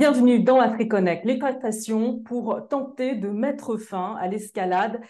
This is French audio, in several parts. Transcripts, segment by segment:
Bienvenue dans AfriConnect, les tractations pour tenter de mettre fin à l'escalade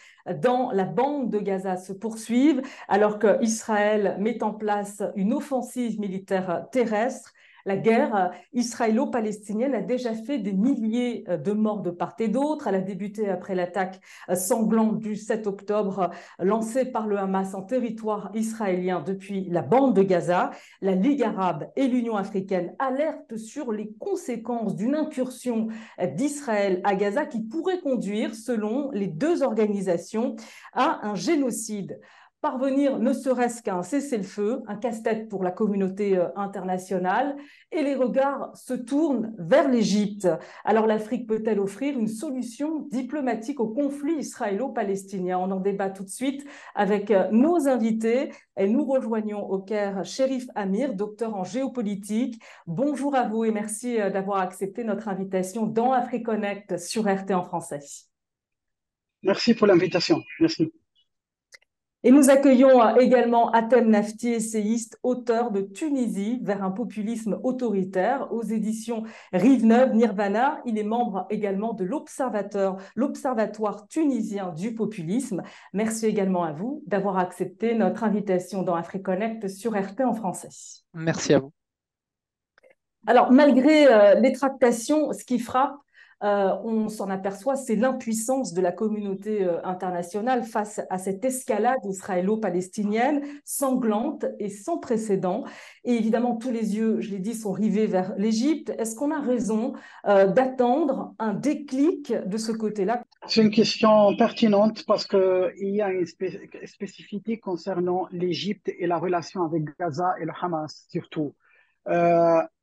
dans la bande de Gaza se poursuivent alors qu'Israël met en place une offensive militaire terrestre la guerre euh, israélo-palestinienne a déjà fait des milliers euh, de morts de part et d'autre. Elle a débuté après l'attaque euh, sanglante du 7 octobre lancée par le Hamas en territoire israélien depuis la bande de Gaza. La Ligue arabe et l'Union africaine alertent sur les conséquences d'une incursion d'Israël à Gaza qui pourrait conduire, selon les deux organisations, à un génocide parvenir ne serait-ce qu'à un cessez-le-feu, un casse-tête pour la communauté euh, internationale, et les regards se tournent vers l'Égypte. Alors l'Afrique peut-elle offrir une solution diplomatique au conflit israélo-palestinien? On en débat tout de suite avec euh, nos invités et nous rejoignons au Caire Sherif Amir, docteur en géopolitique. Bonjour à vous et merci euh, d'avoir accepté notre invitation dans AfriConnect sur RT en français. Merci pour l'invitation. Merci. Et nous accueillons euh, également Atem Nafti, essayiste, auteur de Tunisie vers un populisme autoritaire aux éditions Rive Neuve Nirvana. Il est membre également de l'Observateur, l'Observatoire tunisien du populisme. Merci également à vous d'avoir accepté notre invitation dans AfriConnect sur RT en français. Merci à vous. Alors, malgré euh, les tractations, ce qui frappe, euh, on s'en aperçoit, c'est l'impuissance de la communauté euh, internationale face à cette escalade israélo-palestinienne sanglante et sans précédent. Et évidemment, tous les yeux, je l'ai dit, sont rivés vers l'Égypte. Est-ce qu'on a raison euh, d'attendre un déclic de ce côté-là? C'est une question pertinente parce qu'il y a une spécificité concernant l'Égypte et la relation avec Gaza et le Hamas surtout.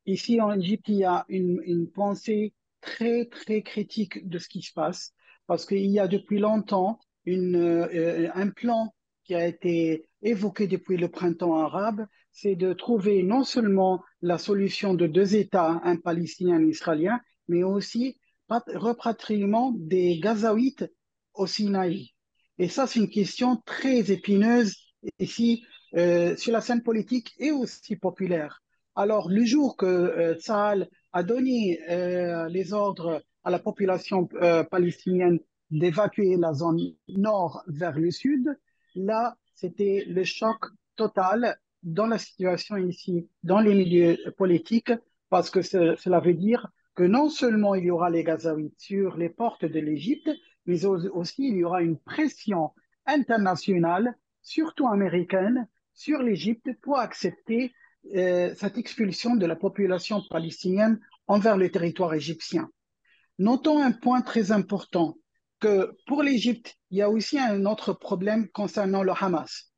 ici en Égypte, il y a une, une pensée très, très critique de ce qui se passe parce qu'il y a depuis longtemps une, euh, un plan qui a été évoqué depuis le printemps arabe, c'est de trouver non seulement la solution de deux États, un palestinien et un israélien, mais aussi repatriement des Gazaouites au Sinaï. Et ça, c'est une question très épineuse ici euh, sur la scène politique et aussi populaire. Alors, le jour que euh, a donné euh, les ordres à la population euh, palestinienne d'évacuer la zone nord vers le sud, là, c'était le choc total dans la situation ici, dans les milieux politiques, parce que cela veut dire que non seulement il y aura les Gazaouites sur les portes de l'Égypte, mais aussi il y aura une pression internationale, surtout américaine, sur l'Égypte pour accepter euh, cette expulsion de la population palestinienne envers le territoire égyptien. Notons un point très important, que pour l'Égypte, il y a aussi un autre problème concernant le Hamas.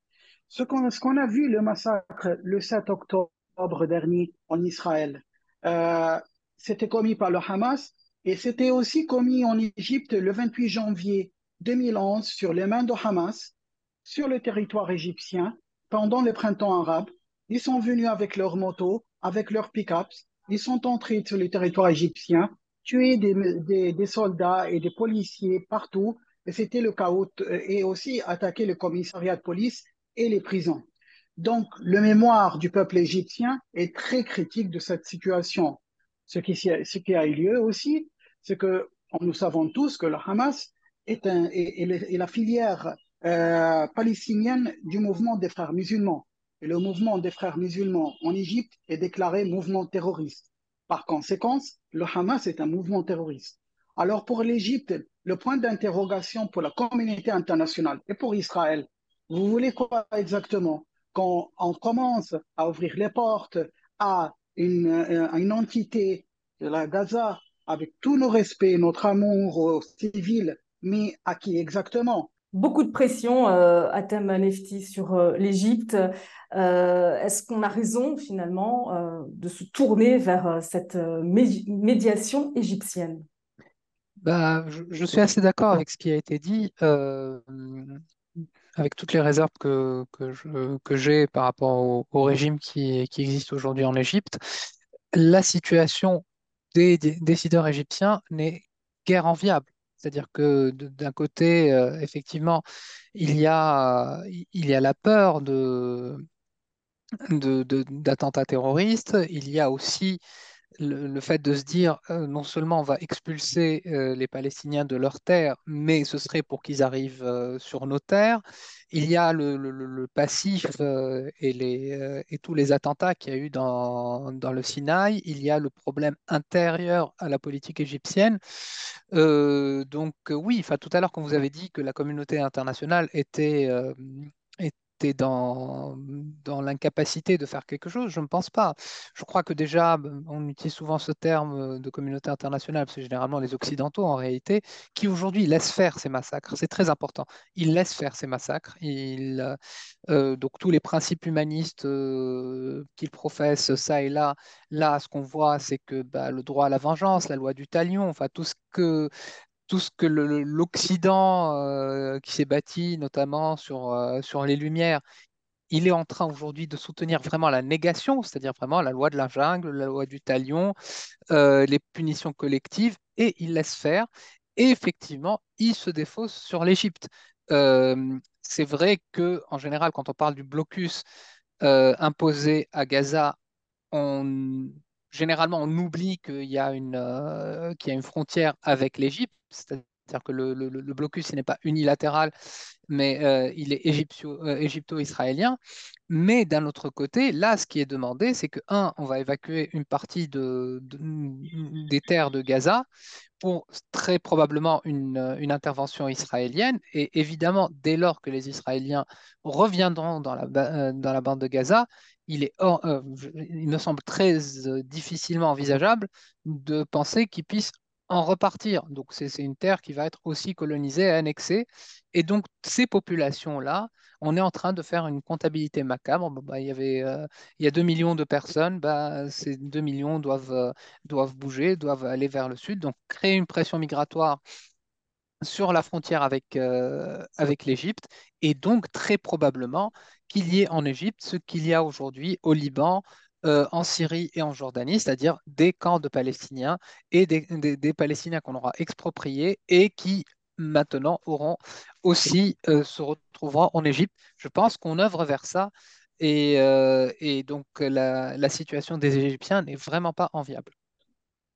Ce qu'on a vu, le massacre le 7 octobre dernier en Israël, euh, c'était commis par le Hamas et c'était aussi commis en Égypte le 28 janvier 2011 sur les mains de Hamas, sur le territoire égyptien, pendant le printemps arabe. Ils sont venus avec leurs motos, avec leurs pick-ups. Ils sont entrés sur le territoire égyptien, tué des, des, soldats et des policiers partout. Et c'était le chaos. Et aussi attaqué le commissariat de police et les prisons. Donc, le mémoire du peuple égyptien est très critique de cette situation. Ce qui, ce qui a eu lieu aussi, c'est que nous savons tous que le Hamas est, un, est, la filière euh, palestinienne du mouvement des frères musulmans et le mouvement des frères musulmans en Égypte est déclaré mouvement terroriste. Par conséquent, le Hamas est un mouvement terroriste. Alors pour l'Égypte, le point d'interrogation pour la communauté internationale et pour Israël, vous voulez quoi exactement? Quand on commence à ouvrir les portes à une, à une entité de la Gaza avec tout nos respects, notre amour aux civils, mais à qui exactement? Beaucoup de pression euh, à thème Nefti sur euh, l'Égypte. Euh, est-ce qu'on a raison finalement euh, de se tourner vers cette médiation égyptienne? Bah, je, suis assez d'accord avec ce qui a été dit, avec toutes les réserves que, que j'ai par rapport au, régime qui, existe aujourd'hui en Égypte. La situation des décideurs égyptiens n'est guère enviable. C'est-à-dire que d'un côté, effectivement, il y a, il y a la peur de, d'attentats terroristes, il y a aussi le, fait de se dire euh, non seulement on va expulser euh, les Palestiniens de leurs terres, mais ce serait pour qu'ils arrivent euh, sur nos terres. Il y a le, passif et, tous les attentats qu'il y a eu dans, dans, le Sinaï. Il y a le problème intérieur à la politique égyptienne. donc oui, tout à l'heure quand vous avez dit que la communauté internationale était, dans, l'incapacité de faire quelque chose? Je ne pense pas. Je crois que déjà, ben, on utilise souvent ce terme de communauté internationale, c'est généralement les Occidentaux en réalité, qui aujourd'hui laissent faire ces massacres. C'est très important. Ils laissent faire ces massacres. Ils, euh, donc tous les principes humanistes euh, qu'ils professent ça et là, là, ce qu'on voit, c'est que bah, le droit à la vengeance, la loi du talion, enfin tout ce que tout ce que l'Occident euh, qui s'est bâti notamment sur, euh, sur les Lumières, il est en train aujourd'hui de soutenir vraiment la négation, c'est-à-dire vraiment la loi de la jungle, la loi du talion, euh, les punitions collectives, et il laisse faire. Et effectivement, il se défausse sur l'Égypte. c'est vrai que en général, quand on parle du blocus imposé à Gaza, on, généralement, on oublie qu'il y a une frontière avec l'Égypte c'est-à-dire que le, blocus n'est pas unilatéral, mais euh, il est euh, égypto-israélien. Mais d'un autre côté, là, ce qui est demandé, c'est que, un, on va évacuer une partie de, des terres de Gaza pour très probablement une, intervention israélienne. Et évidemment, dès lors que les Israéliens reviendront dans la, euh, dans la bande de Gaza, il, est il me semble très difficilement envisageable de penser qu'ils puissent en repartir. Donc c'est une terre qui va être aussi colonisée, annexée. Et donc ces populations-là, on est en train de faire une comptabilité macabre. Bah, il, y avait, euh, a 2 millions de personnes, bah, ces 2 millions doivent, euh, doivent bouger, doivent aller vers le sud. Donc créer une pression migratoire sur la frontière avec, euh, avec l'Égypte et donc très probablement qu'il y ait en Égypte ce qu'il y a aujourd'hui au Liban, euh, en Syrie et en Jordanie, c'est-à-dire des camps de Palestiniens et des, Palestiniens qu'on aura expropriés et qui maintenant auront aussi euh, se retrouveront en Égypte. Je pense qu'on œuvre vers ça et, euh, donc la situation des Égyptiens n'est vraiment pas enviable.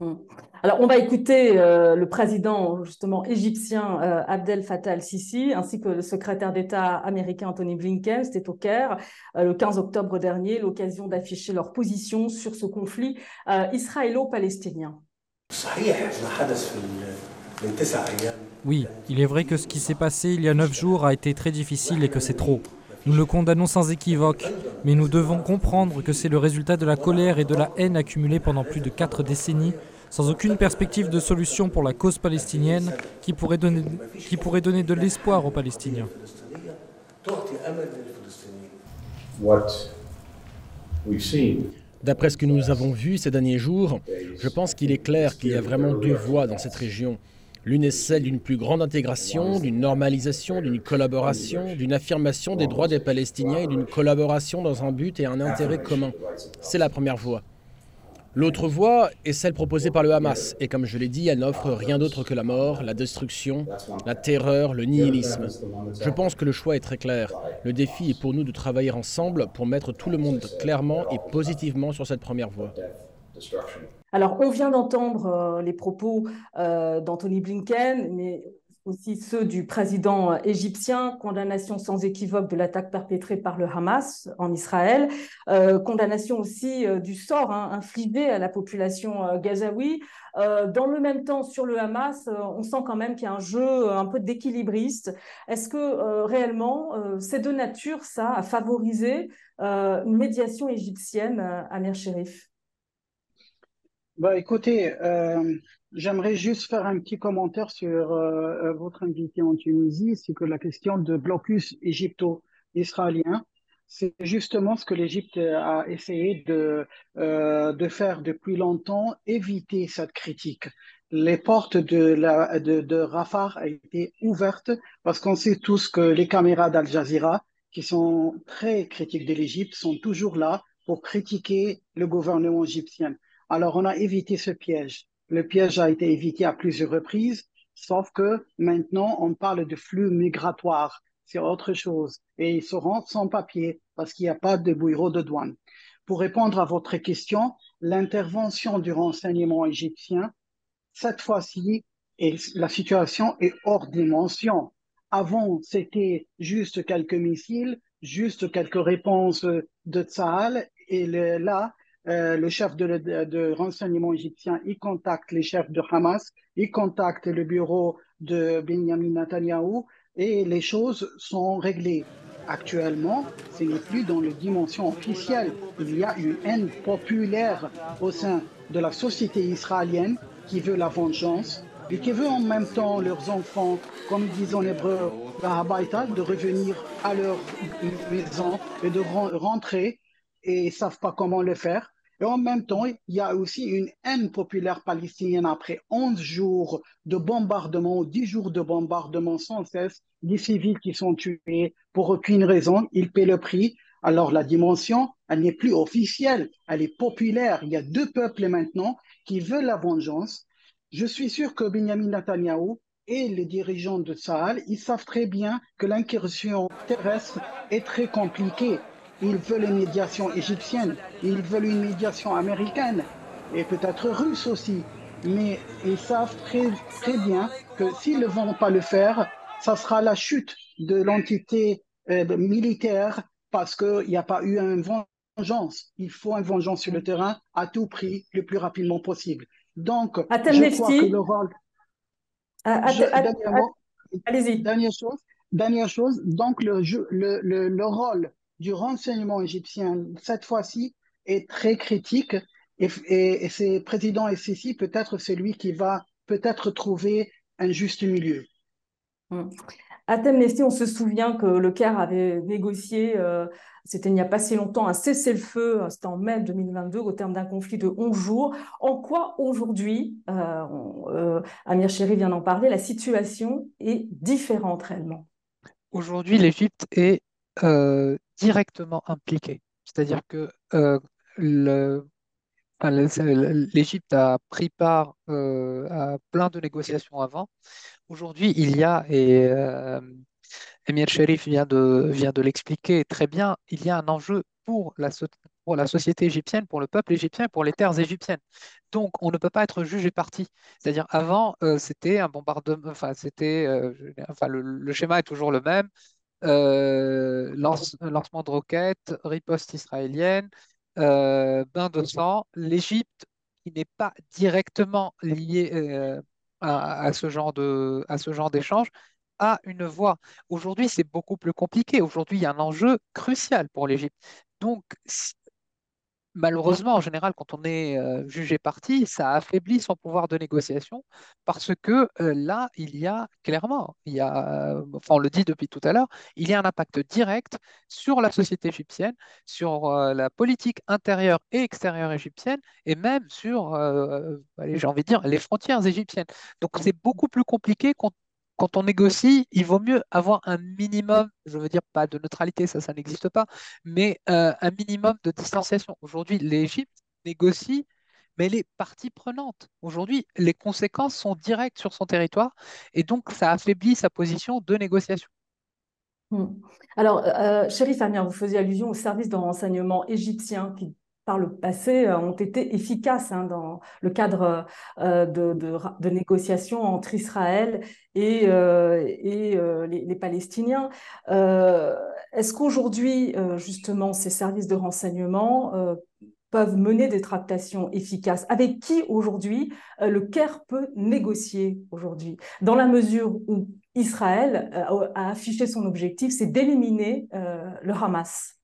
Mm. Alors, on va écouter euh, le président justement égyptien euh, Abdel Fattah al-Sisi ainsi que le secrétaire d'État américain Anthony Blinken. C'était au Caire euh, le 15 octobre dernier, l'occasion d'afficher leur position sur ce conflit israélo-palestinien. Oui, il est vrai que ce qui s'est passé il y a neuf jours a été très difficile et que c'est trop. Nous le condamnons sans équivoque, mais nous devons comprendre que c'est le résultat de la colère et de la haine accumulée pendant plus de quatre décennies, sans aucune perspective de solution pour la cause palestinienne qui pourrait donner, qui pourrait donner de l'espoir aux Palestiniens. D'après ce que nous avons vu ces derniers jours, je pense qu'il est clair qu'il y a vraiment deux voies dans cette région. L'une est celle d'une plus grande intégration, d'une normalisation, d'une collaboration, d'une affirmation des droits des Palestiniens et d'une collaboration dans un but et un intérêt commun. C'est la première voie. L'autre voie est celle proposée par le Hamas, et comme je l'ai dit, elle n'offre rien d'autre que la mort, la destruction, la terreur, le nihilisme. Je pense que le choix est très clair. Le défi est pour nous de travailler ensemble pour mettre tout le monde clairement et positivement sur cette première voie. Alors, on vient d'entendre euh, les propos euh, d'Anthony Blinken, mais aussi ceux du président euh, égyptien, condamnation sans équivoque de l'attaque perpétrée par le Hamas en Israël, condamnation aussi du sort hein, infligé à la population gazaoui. dans le même temps, sur le Hamas, on sent quand même qu'il y a un jeu un peu d'équilibriste. Est-ce que réellement, c'est de nature, ça, à favoriser une médiation égyptienne, Amir Sherif bah, écoutez, euh, j'aimerais juste faire un petit commentaire sur euh, euh, votre invité en Tunisie, c'est que la question de blocus égypto-israélien, c'est justement ce que l'Égypte a essayé de, de faire depuis longtemps, éviter cette critique. Les portes de, la, de, de Rafah ont été ouvertes parce qu'on sait tous que les caméras d'Al Jazeera, qui sont très critiques de l'Égypte, sont toujours là pour critiquer le gouvernement égyptien. Alors, on a évité ce piège. Le piège a été évité à plusieurs reprises, sauf que maintenant, on parle de flux migratoire. C'est autre chose. Et ils seront sans papier parce qu'il n'y a pas de bureau de douane. Pour répondre à votre question, l'intervention du renseignement égyptien, cette fois-ci, la situation est hors dimension. Avant, c'était juste quelques missiles, juste quelques réponses de Tsahal, et là, euh, le chef de, de, renseignement égyptien, il contacte les chefs de Hamas, il contacte le bureau de Benjamin Netanyahu, et les choses sont réglées. Actuellement, ce n'est plus dans les dimensions officielles. Il y a une haine populaire au sein de la société israélienne qui veut la vengeance et qui veut en même temps leurs enfants, comme ils disent en hébreu, de revenir à leur maison et de rentrer et ne savent pas comment le faire. Et en même temps, il y a aussi une haine populaire palestinienne après 11 jours de bombardement, 10 jours de bombardement sans cesse, des civils qui sont tués pour aucune raison, ils paient le prix. Alors la dimension, elle n'est plus officielle, elle est populaire. Il y a deux peuples maintenant qui veulent la vengeance. Je suis sûr que Benjamin Netanyahu et les dirigeants de Sahel, ils savent très bien que l'incursion terrestre est très compliquée. Ils veulent une médiation égyptienne, ils veulent une médiation américaine et peut-être russe aussi. Mais ils savent très, très bien que s'ils ne vont pas le faire, ça sera la chute de l'entité euh, militaire parce qu'il n'y a pas eu une vengeance. Il faut une vengeance sur le terrain à tout prix, le plus rapidement possible. Donc, je crois que le rôle... Allez-y. Dernière chose, dernière chose, donc le, le, le, le rôle du renseignement égyptien, cette fois-ci, est très critique et, et, et c'est président SSI peut-être celui qui va peut-être trouver un juste milieu. Hmm. À Amnesty, on se souvient que le Caire avait négocié, euh, c'était il n'y a pas si longtemps, un cessez-le-feu, euh, c'était en mai 2022, au terme d'un conflit de 11 jours. En quoi aujourd'hui, euh, euh, Amir Chéri vient d'en parler, la situation est différente réellement? Aujourd'hui, l'Égypte est euh, directement impliquée. C'est-à-dire que euh, l'Égypte a pris part euh, à plein de négociations avant. Aujourd'hui, il y a, et Emir Sherif vient de, l'expliquer très bien, il y a un enjeu pour la, société égyptienne, pour le peuple égyptien, pour les terres égyptiennes. Donc, on ne peut pas être jugé parti. C'est-à-dire, avant, c'était un bombardement, enfin, c'était, le, schéma est toujours le même. Lance, lancement de roquettes, riposte israélienne, euh, bain de sang. L'Égypte, qui n'est pas directement liée euh, à, ce genre de, à ce genre d'échange, a une voix. Aujourd'hui, c'est beaucoup plus compliqué. Aujourd'hui, il y a un enjeu crucial pour l'Égypte. Donc, malheureusement, en général, quand on est euh, jugé parti, ça affaiblit son pouvoir de négociation parce que euh, là, il y a clairement, il y a, euh, enfin, on le dit depuis tout à l'heure, il y a un impact direct sur la société égyptienne, sur la politique intérieure et extérieure égyptienne et même sur, j'ai envie de dire, les frontières égyptiennes. Donc, c'est beaucoup plus compliqué quand quand on négocie, il vaut mieux avoir un minimum, je veux dire pas de neutralité, ça, ça n'existe pas, mais euh, un minimum de distanciation. Aujourd'hui, l'Égypte négocie, mais elle est partie prenante. Aujourd'hui, les conséquences sont directes sur son territoire et donc ça affaiblit sa position de négociation. Hmm. Alors, euh, Chérif Amir, vous faisiez allusion au service de renseignement égyptien qui par le passé euh, ont été efficaces hein, dans le cadre euh, de, négociations entre Israël et, euh, les, les, Palestiniens. Est-ce qu'aujourd'hui, justement, ces services de renseignement peuvent mener des tractations efficaces? Avec qui aujourd'hui le Caire peut négocier aujourd'hui? Dans la mesure où Israël a affiché son objectif, c'est d'éliminer le Hamas.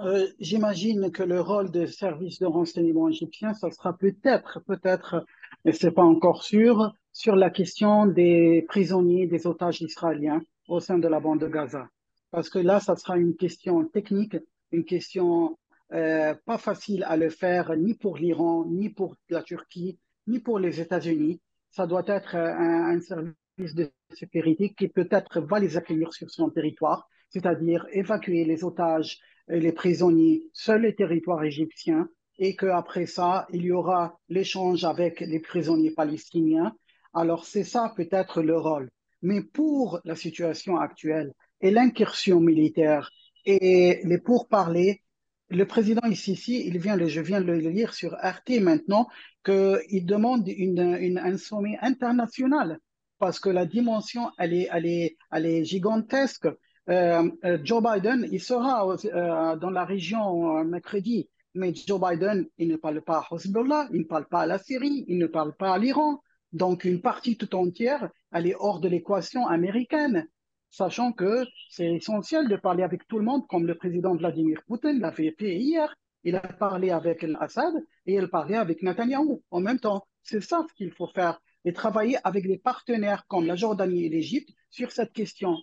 Euh, j'imagine que le rôle des services de renseignement égyptiens, ça sera peut-être, peut-être, mais c'est pas encore sûr, sur la question des prisonniers, des otages israéliens au sein de la bande de Gaza. Parce que là, ça sera une question technique, une question euh, pas facile à le faire ni pour l'Iran, ni pour la Turquie, ni pour les États-Unis. Ça doit être un, un service de sécurité qui peut-être va les accueillir sur son territoire, c'est-à-dire évacuer les otages les prisonniers sur le territoire égyptien et qu'après ça, il y aura l'échange avec les prisonniers palestiniens. Alors c'est ça peut-être le rôle. Mais pour la situation actuelle et l'incursion militaire et les pourparlers, le président ici, il vient, je viens de le lire sur RT maintenant, qu'il demande une, un sommet international parce que la dimension, elle est, elle est, elle est gigantesque. Euh, euh, Joe Biden, il sera euh, dans la région mercredi, mais Joe Biden, il ne parle pas à Hezbollah, il ne parle pas à la Syrie, il ne parle pas à l'Iran. Donc, une partie tout entière, elle est hors de l'équation américaine, sachant que c'est essentiel de parler avec tout le monde, comme le président Vladimir Poutine l'a fait hier. Il a parlé avec Assad et il a parlé avec Netanyahou en même temps. C'est ça ce qu'il faut faire et travailler avec des partenaires comme la Jordanie et l'Égypte sur cette question.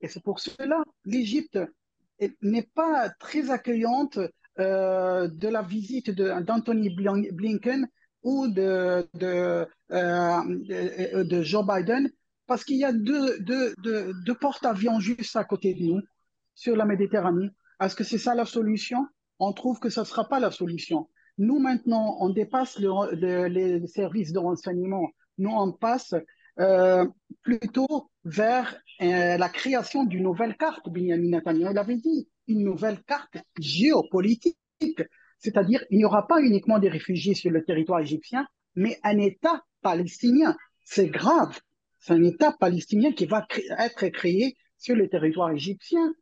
Et c'est pour cela l'Égypte n'est pas très accueillante euh, de la visite d'Anthony Blinken ou de, de, euh, de, Joe Biden, parce qu'il y a deux, deux, deux, deux porte-avions juste à côté de nous, sur la Méditerranée. Est-ce que c'est ça la solution? On trouve que ce ne sera pas la solution. Nous, maintenant, on dépasse le, les services de renseignement. Nous, on passe euh, plutôt vers euh, la création d'une nouvelle carte. Benjamin Netanyahu l'avait dit, une nouvelle carte géopolitique. C'est-à-dire, il n'y aura pas uniquement des réfugiés sur le territoire égyptien, mais un État palestinien. C'est grave. C'est un État palestinien qui va être créé sur le territoire égyptien.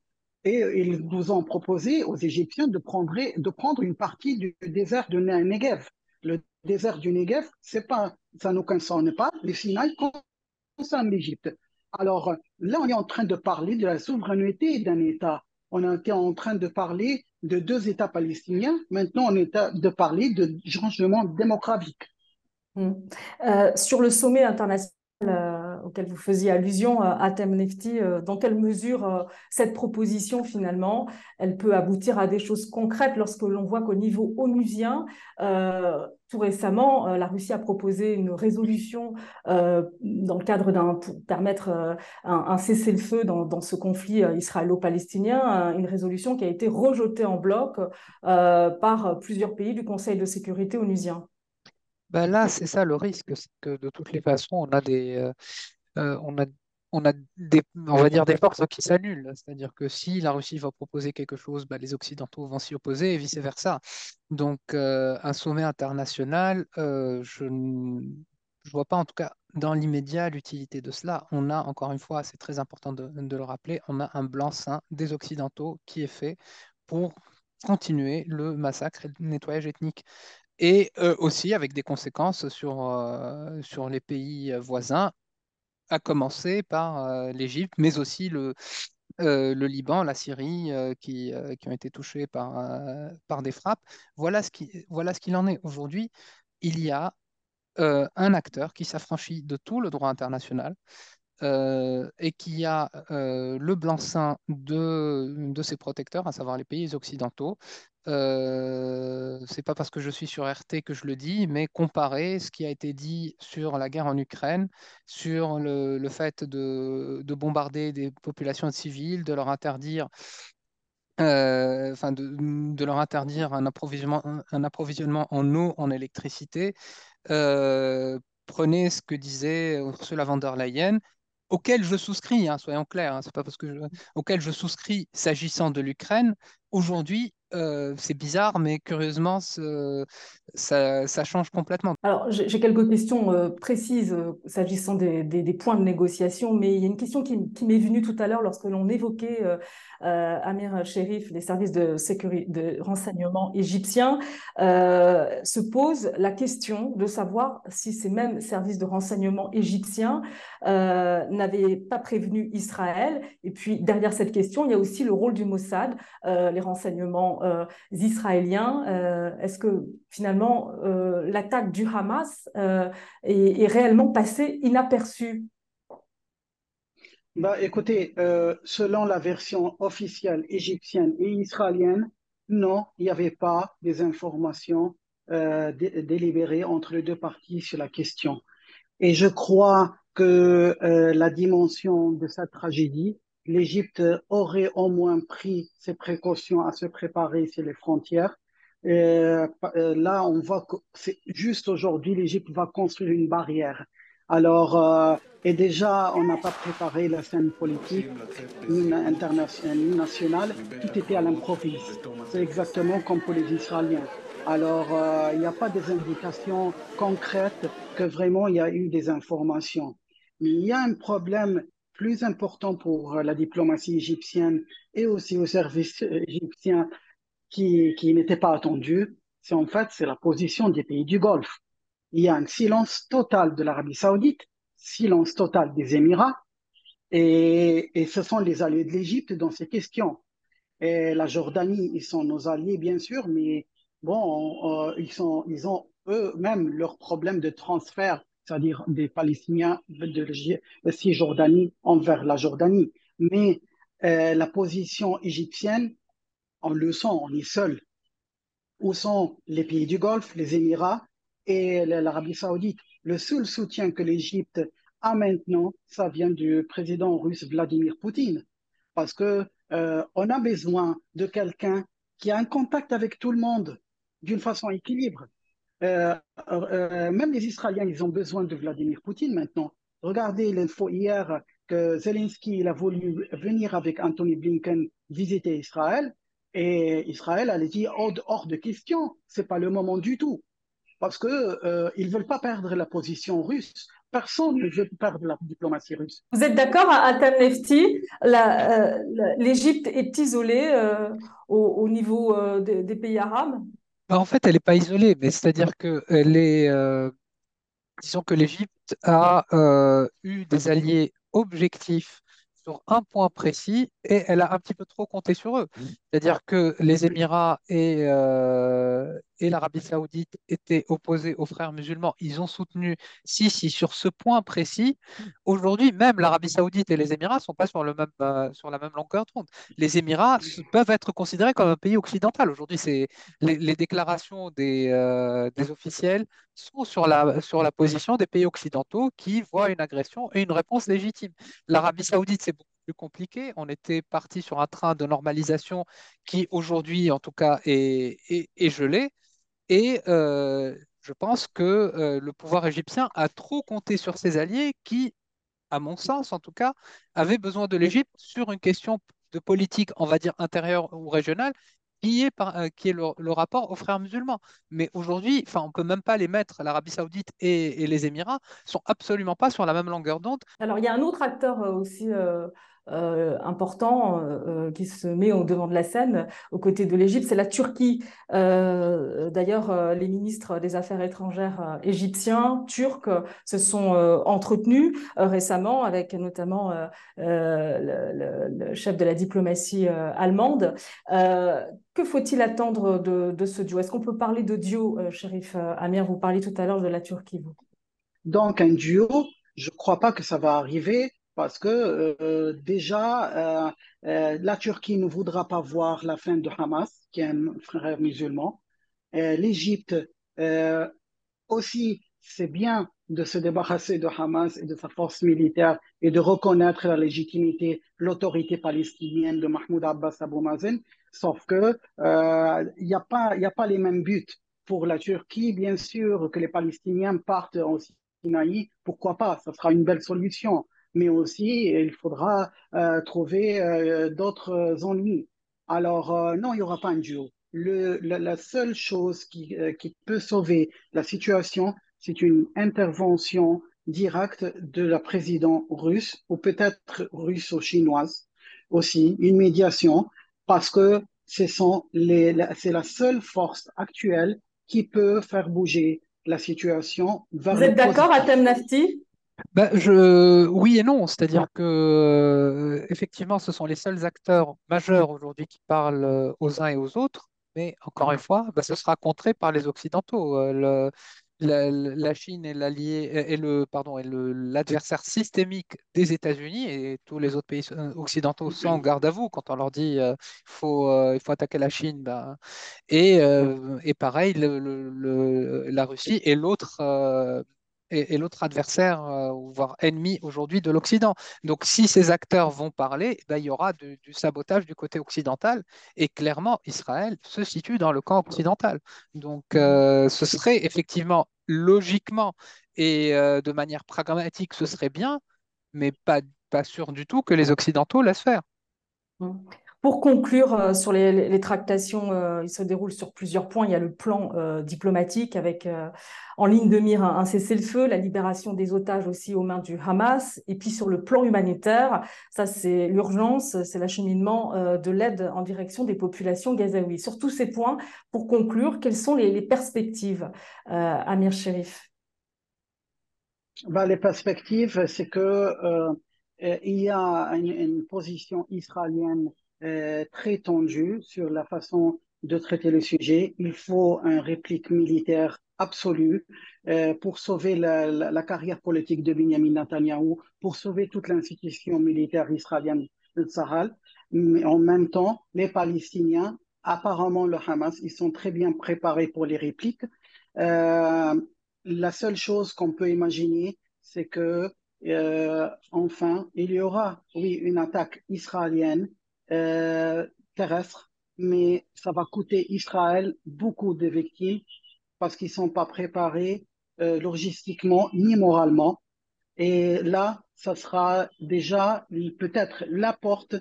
Et ils nous ont proposé aux Égyptiens de prendre, une partie du désert de Negev. Le désert du Negev, c'est pas, ça ne concerne pas les Sinaï concerne l'Égypte. Alors là, on est en train de parler de la souveraineté d'un État. On était en train de parler de deux États palestiniens. Maintenant, on est de parler de changement démographique. Hmm. Euh, sur le sommet international euh, auquel vous faisiez allusion, euh, à Nefti, dans quelle mesure cette proposition, finalement, elle peut aboutir à des choses concrètes lorsque l'on voit qu'au niveau onusien, tout récemment, la Russie a proposé une résolution dans le cadre d'un pour permettre un, cessez-le-feu dans, dans, ce conflit israélo-palestinien, une résolution qui a été rejetée en bloc par plusieurs pays du Conseil de sécurité onusien. Ben là, c'est ça le risque, c'est que de toutes les façons, on a des, euh, euh, on a, on a des, on va dire des forces qui s'annulent. C'est-à-dire que si la Russie va proposer quelque chose, ben, les Occidentaux vont s'y opposer et vice-versa. Donc, euh, un sommet international, je ne vois pas en tout cas dans l'immédiat l'utilité de cela. On a, encore une fois, c'est très important de, de le rappeler, on a un blanc-seing des Occidentaux qui est fait pour continuer le massacre et le nettoyage ethnique et aussi avec des conséquences sur, sur les pays voisins, à commencer par l'Égypte, mais aussi le, le Liban, la Syrie, qui, qui, ont été touchés par, des frappes. Voilà ce qu'il voilà ce qu'il en est aujourd'hui. Il y a un acteur qui s'affranchit de tout le droit international, euh, et qui a euh, le blanc-seing de, de ses protecteurs, à savoir les pays occidentaux. Euh, c'est pas parce que je suis sur RT que je le dis, mais comparer ce qui a été dit sur la guerre en Ukraine, sur le, le fait de, de, bombarder des populations civiles, de leur interdire euh, enfin de, de, leur interdire un approvisionnement, un, approvisionnement en eau, en électricité. prenez ce que disait Ursula von der Leyen, auquel je souscris, hein, soyons clairs, hein, c'est pas parce que je, auquel je souscris s'agissant de l'Ukraine, aujourd'hui, euh, c'est bizarre, mais curieusement, ça, change complètement. Alors, j'ai quelques questions euh, précises euh, s'agissant des, points de négociation, mais il y a une question qui, m'est venue tout à l'heure lorsque l'on évoquait Amir Sherif, les services de, de renseignement égyptiens, se pose la question de savoir si ces mêmes services de renseignement égyptiens n'avaient pas prévenu Israël. Et puis, derrière cette question, il y a aussi le rôle du Mossad, les renseignements euh, israéliens. Euh, est-ce que finalement euh, l'attaque du Hamas est, réellement passée inaperçue? Bah, écoutez, selon la version officielle égyptienne et israélienne, non, il n'y avait pas des informations délibérées entre les deux parties sur la question. Et je crois que la dimension de cette tragédie l'Égypte aurait au moins pris ses précautions à se préparer sur les frontières. Et euh, là, on voit que c'est juste aujourd'hui, l'Égypte va construire une barrière. Alors, et déjà, on n'a pas préparé la scène politique, internationale, nationale, tout était à l'improviste. C'est exactement comme pour les Israéliens. Alors, il n'y a pas des indications concrètes que vraiment il y a eu des informations. Mais il y a un problème plus important pour la diplomatie égyptienne et aussi au service égyptien qui, qui n'était pas attendu, c'est en fait c'est la position des pays du Golfe. Il y a un silence total de l'Arabie saoudite, silence total des Émirats, et, ce sont les alliés de l'Égypte dans ces questions. La Jordanie, ils sont nos alliés, bien sûr, mais bon, euh, ils, sont, ils ont eux-mêmes leurs problèmes de transfert, c'est-à-dire des Palestiniens de la Cisjordanie envers la Jordanie. Mais euh, la position égyptienne, on le sent, on est seul. Où sont les pays du Golfe, les Émirats et l'Arabie saoudite? Le seul soutien que l'Égypte a maintenant, ça vient du président russe Vladimir Poutine. Parce que euh, on a besoin de quelqu'un qui a un contact avec tout le monde d'une façon équilibrée. Euh, euh, même les Israéliens, ils ont besoin de Vladimir Poutine maintenant. Regardez l'info hier que Zelensky a voulu venir avec Anthony Blinken visiter Israël et Israël a dit hors, de question, c'est pas le moment du tout parce que euh, ils veulent pas perdre la position russe. Personne ne veut perdre la diplomatie russe. Vous êtes d'accord à Nefti L'Égypte est isolée au, niveau des pays arabes? Bah, en fait, elle n'est pas isolée, mais c'est-à-dire que est, euh, disons que l'Égypte a euh, eu des alliés objectifs sur un point précis et elle a un petit peu trop compté sur eux. C'est-à-dire que les Émirats et, euh, et l'Arabie saoudite étaient opposés aux frères musulmans. Ils ont soutenu Sisi sur ce point précis. Aujourd'hui, même l'Arabie saoudite et les Émirats ne sont pas sur, le même, euh, sur la même longueur d'onde. Les Émirats peuvent être considérés comme un pays occidental. Aujourd'hui, les, déclarations des, euh, des officiels sont sur la, sur la position des pays occidentaux qui voient une agression et une réponse légitime. L'Arabie saoudite, c'est beaucoup plus compliqué. On était parti sur un train de normalisation qui, aujourd'hui, en tout cas, est, est, gelé. Et euh, je pense que euh, le pouvoir égyptien a trop compté sur ses alliés qui, à mon sens en tout cas, avaient besoin de l'Égypte sur une question de politique, on va dire intérieure ou régionale, qui est, par, euh, qui est le, rapport aux frères musulmans. Mais aujourd'hui, on ne peut même pas les mettre, l'Arabie saoudite et, les Émirats sont absolument pas sur la même longueur d'onde. Alors, il y a un autre acteur aussi euh, euh, important euh, euh, qui se met au devant de la scène aux côtés de l'Égypte, c'est la Turquie. D'ailleurs, les ministres des Affaires étrangères égyptiens, turcs, se sont entretenus récemment avec notamment le, chef de la diplomatie allemande. que faut-il attendre de, de ce duo? Est-ce qu'on peut parler de duo, shérif Amir? Vous parliez tout à l'heure de la Turquie, vous. Donc, un duo, je ne crois pas que ça va arriver parce que euh, déjà, euh, euh, la Turquie ne voudra pas voir la fin de Hamas, qui est un frère musulman. L'Égypte aussi, c'est bien de se débarrasser de Hamas et de sa force militaire et de reconnaître la légitimité, l'autorité palestinienne de Mahmoud Abbas Abou Mazen, sauf que il n'y a, pas, a pas les mêmes buts. Pour la Turquie, bien sûr, que les Palestiniens partent en Sinaï, pourquoi pas, ça sera une belle solution mais aussi il faudra euh, trouver euh, d'autres ennuis. Alors, euh, non, il n'y aura pas un duo. Le, la, seule chose qui, qui, peut sauver la situation, c'est une intervention directe de la présidente russe, ou peut-être russe ou chinoise aussi, une médiation, parce que c'est la seule force actuelle qui peut faire bouger la situation vers Vous êtes d'accord, Atem Nafti bah, je... Oui et non, c'est-à-dire que euh, effectivement, ce sont les seuls acteurs majeurs aujourd'hui qui parlent euh, aux uns et aux autres, mais encore une fois, bah, ce sera contré par les Occidentaux. Euh, la, Chine est l'allié et le pardon l'adversaire systémique des États-Unis et tous les autres pays occidentaux sont en garde à vous quand on leur dit il faut il faut attaquer la Chine ben, et, et pareil le, la Russie est l'autre est, l'autre adversaire, voire ennemi aujourd'hui de l'Occident. Donc si ces acteurs vont parler, ben, il y aura du, sabotage du côté occidental, et clairement, Israël se situe dans le camp occidental. Donc ce serait effectivement, logiquement et de manière pragmatique, ce serait bien, mais pas, sûr du tout que les Occidentaux laissent faire. Mmh. Pour conclure euh, sur les, tractations, euh, il se déroule sur plusieurs points. Il y a le plan euh, diplomatique avec en ligne de mire un, cessez-le-feu, la libération des otages aussi aux mains du Hamas. Et puis sur le plan humanitaire, ça c'est l'urgence, c'est l'acheminement de l'aide en direction des populations gazaouis. Sur tous ces points, pour conclure, quelles sont les, perspectives, Amir Sherif? Bah, Les perspectives, c'est que il y a une position israélienne euh, très tendu sur la façon de traiter le sujet. Il faut un réplique militaire absolu euh, pour sauver la, carrière politique de Benjamin Netanyahu, pour sauver toute l'institution militaire israélienne de Sahel. Mais en même temps, les Palestiniens, apparemment le Hamas, ils sont très bien préparés pour les répliques. Euh, la seule chose qu'on peut imaginer, c'est que enfin, il y aura, oui, une attaque israélienne euh, terrestre, mais ça va coûter Israël beaucoup de victimes parce qu'ils ne sont pas préparés euh, logistiquement ni moralement. Et là, ça sera déjà peut-être la porte.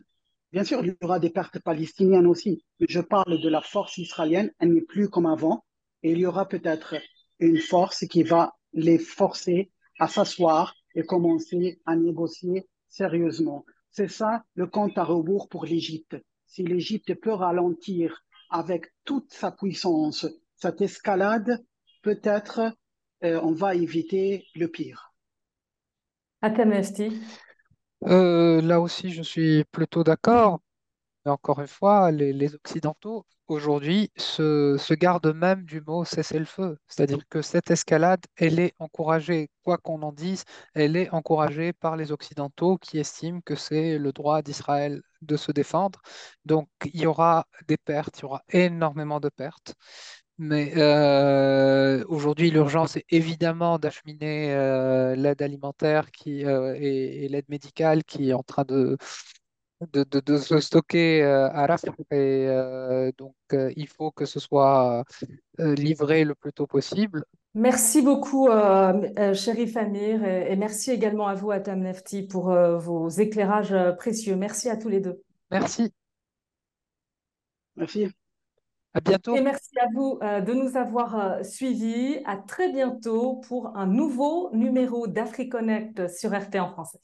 Bien sûr, il y aura des pertes palestiniennes aussi, mais je parle de la force israélienne, elle n'est plus comme avant. Et il y aura peut-être une force qui va les forcer à s'asseoir et commencer à négocier sérieusement. C'est ça le compte à rebours pour l'Égypte. Si l'Égypte peut ralentir avec toute sa puissance cette escalade, peut-être euh, on va éviter le pire. Atamesti. Euh, là aussi, je suis plutôt d'accord. Mais encore une fois, les, Occidentaux, aujourd'hui, se, gardent même du mot cessez-le-feu. C'est-à-dire que cette escalade, elle est encouragée, quoi qu'on en dise, elle est encouragée par les Occidentaux qui estiment que c'est le droit d'Israël de se défendre. Donc, il y aura des pertes, il y aura énormément de pertes. Mais euh, aujourd'hui, l'urgence est évidemment d'acheminer euh, l'aide alimentaire euh, et l'aide médicale qui est en train de, de, se stocker euh, à Rafah. Et euh, donc, euh, il faut que ce soit livré le plus tôt possible. Merci beaucoup, euh, Sherif Amir, et, merci également à vous, Atam Nefti, pour vos éclairages précieux. Merci à tous les deux. Merci. Merci. À bientôt. Et merci à vous de nous avoir suivis. À très bientôt pour un nouveau numéro d'AfriConnect sur RT en français.